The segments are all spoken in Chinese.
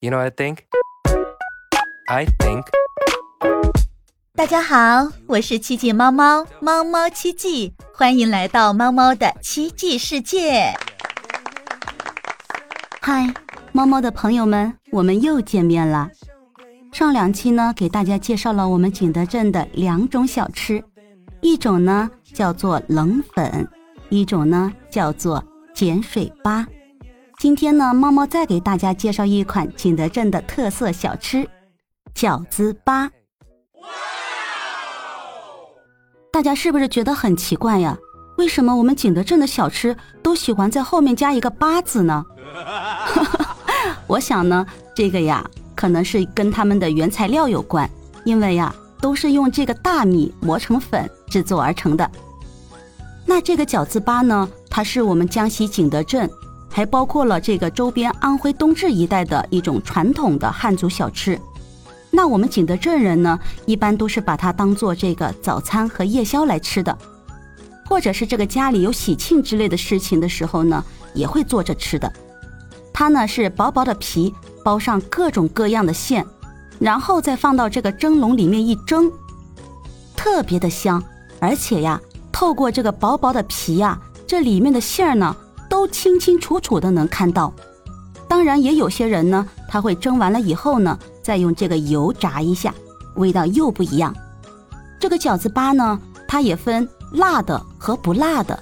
You know what I think? I think. 大家好，我是七季猫猫，猫猫七季，欢迎来到猫猫的奇迹世界。嗨，猫猫的朋友们，我们又见面了。上两期呢，给大家介绍了我们景德镇的两种小吃，一种呢叫做冷粉，一种呢叫做碱水粑。今天呢，猫猫再给大家介绍一款景德镇的特色小吃——饺子粑。大家是不是觉得很奇怪呀？为什么我们景德镇的小吃都喜欢在后面加一个“粑”字呢？我想呢，这个呀，可能是跟他们的原材料有关，因为呀，都是用这个大米磨成粉制作而成的。那这个饺子粑呢，它是我们江西景德镇。还包括了这个周边安徽东至一带的一种传统的汉族小吃。那我们景德镇人呢，一般都是把它当做这个早餐和夜宵来吃的，或者是这个家里有喜庆之类的事情的时候呢，也会做着吃的。它呢是薄薄的皮，包上各种各样的馅，然后再放到这个蒸笼里面一蒸，特别的香。而且呀，透过这个薄薄的皮呀，这里面的馅儿呢。都清清楚楚的能看到，当然也有些人呢，他会蒸完了以后呢，再用这个油炸一下，味道又不一样。这个饺子粑呢，它也分辣的和不辣的。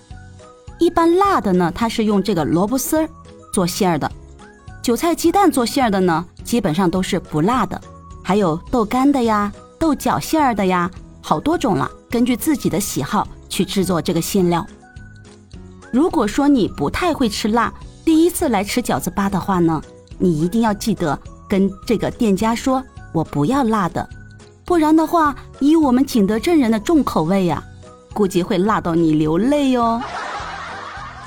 一般辣的呢，它是用这个萝卜丝儿做馅儿的；韭菜鸡蛋做馅儿的呢，基本上都是不辣的。还有豆干的呀，豆角馅儿的呀，好多种了，根据自己的喜好去制作这个馅料。如果说你不太会吃辣，第一次来吃饺子吧的话呢，你一定要记得跟这个店家说，我不要辣的，不然的话，以我们景德镇人的重口味呀，估计会辣到你流泪哟。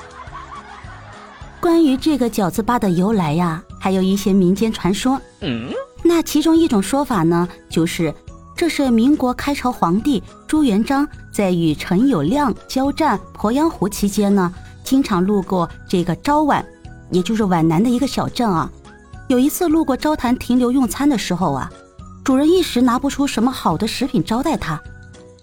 关于这个饺子吧的由来呀，还有一些民间传说。嗯，那其中一种说法呢，就是这是民国开朝皇帝朱元璋。在与陈友谅交战鄱阳湖期间呢，经常路过这个昭宛，也就是皖南的一个小镇啊。有一次路过昭坛停留用餐的时候啊，主人一时拿不出什么好的食品招待他，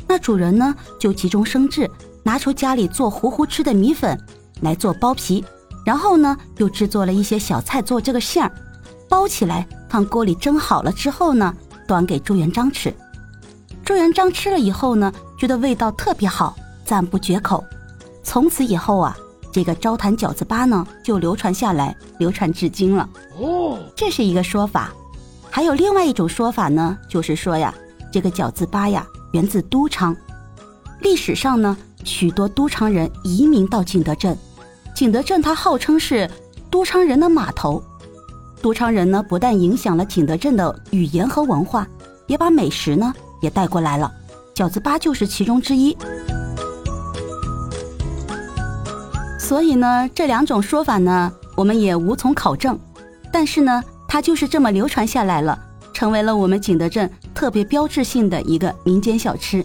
那主人呢就急中生智，拿出家里做糊糊吃的米粉来做包皮，然后呢又制作了一些小菜做这个馅儿，包起来放锅里蒸好了之后呢，端给朱元璋吃。朱元璋吃了以后呢，觉得味道特别好，赞不绝口。从此以后啊，这个招坛饺子粑呢就流传下来，流传至今了。哦，这是一个说法。还有另外一种说法呢，就是说呀，这个饺子粑呀源自都昌。历史上呢，许多都昌人移民到景德镇，景德镇它号称是都昌人的码头。都昌人呢，不但影响了景德镇的语言和文化，也把美食呢。也带过来了，饺子粑就是其中之一。所以呢，这两种说法呢，我们也无从考证。但是呢，它就是这么流传下来了，成为了我们景德镇特别标志性的一个民间小吃。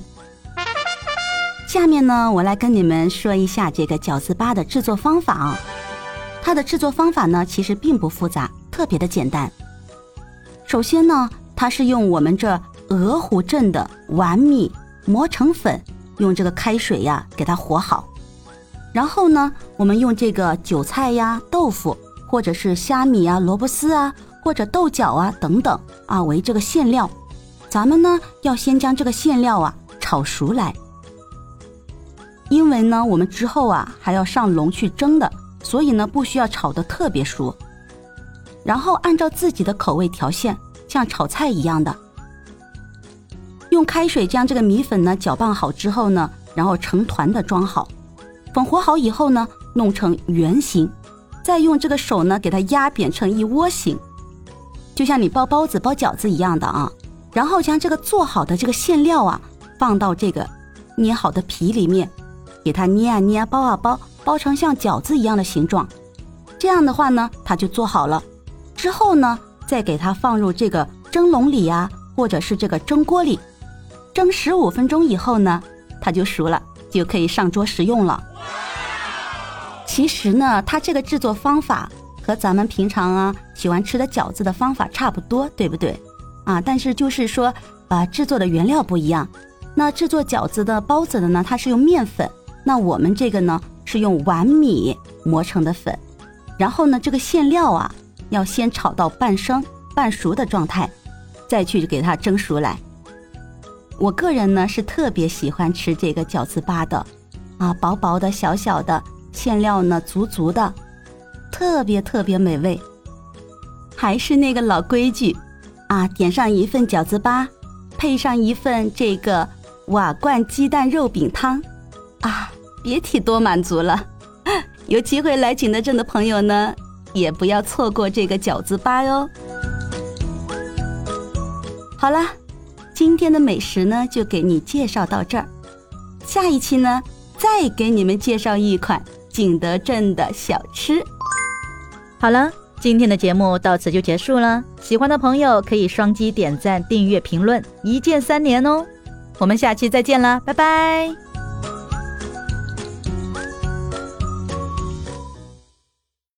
下面呢，我来跟你们说一下这个饺子粑的制作方法啊。它的制作方法呢，其实并不复杂，特别的简单。首先呢，它是用我们这。鹅湖镇的碗米磨成粉，用这个开水呀给它和好，然后呢，我们用这个韭菜呀、豆腐，或者是虾米啊、萝卜丝啊，或者豆角啊等等啊为这个馅料。咱们呢要先将这个馅料啊炒熟来，因为呢我们之后啊还要上笼去蒸的，所以呢不需要炒的特别熟。然后按照自己的口味调馅，像炒菜一样的。用开水将这个米粉呢搅拌好之后呢，然后成团的装好，粉和好以后呢，弄成圆形，再用这个手呢给它压扁成一窝形，就像你包包子、包饺子一样的啊。然后将这个做好的这个馅料啊放到这个捏好的皮里面，给它捏啊捏啊、包啊包，包成像饺子一样的形状。这样的话呢，它就做好了。之后呢，再给它放入这个蒸笼里呀，或者是这个蒸锅里。蒸十五分钟以后呢，它就熟了，就可以上桌食用了。其实呢，它这个制作方法和咱们平常啊喜欢吃的饺子的方法差不多，对不对？啊，但是就是说，呃，制作的原料不一样。那制作饺子的包子的呢，它是用面粉，那我们这个呢是用碗米磨成的粉。然后呢，这个馅料啊，要先炒到半生半熟的状态，再去给它蒸熟来。我个人呢是特别喜欢吃这个饺子粑的，啊，薄薄的小小的，馅料呢足足的，特别特别美味。还是那个老规矩，啊，点上一份饺子粑，配上一份这个瓦罐鸡蛋肉饼汤，啊，别提多满足了。有机会来景德镇的朋友呢，也不要错过这个饺子粑哟。好了。今天的美食呢，就给你介绍到这儿。下一期呢，再给你们介绍一款景德镇的小吃。好了，今天的节目到此就结束了。喜欢的朋友可以双击点赞、订阅、评论，一键三连哦。我们下期再见啦，拜拜。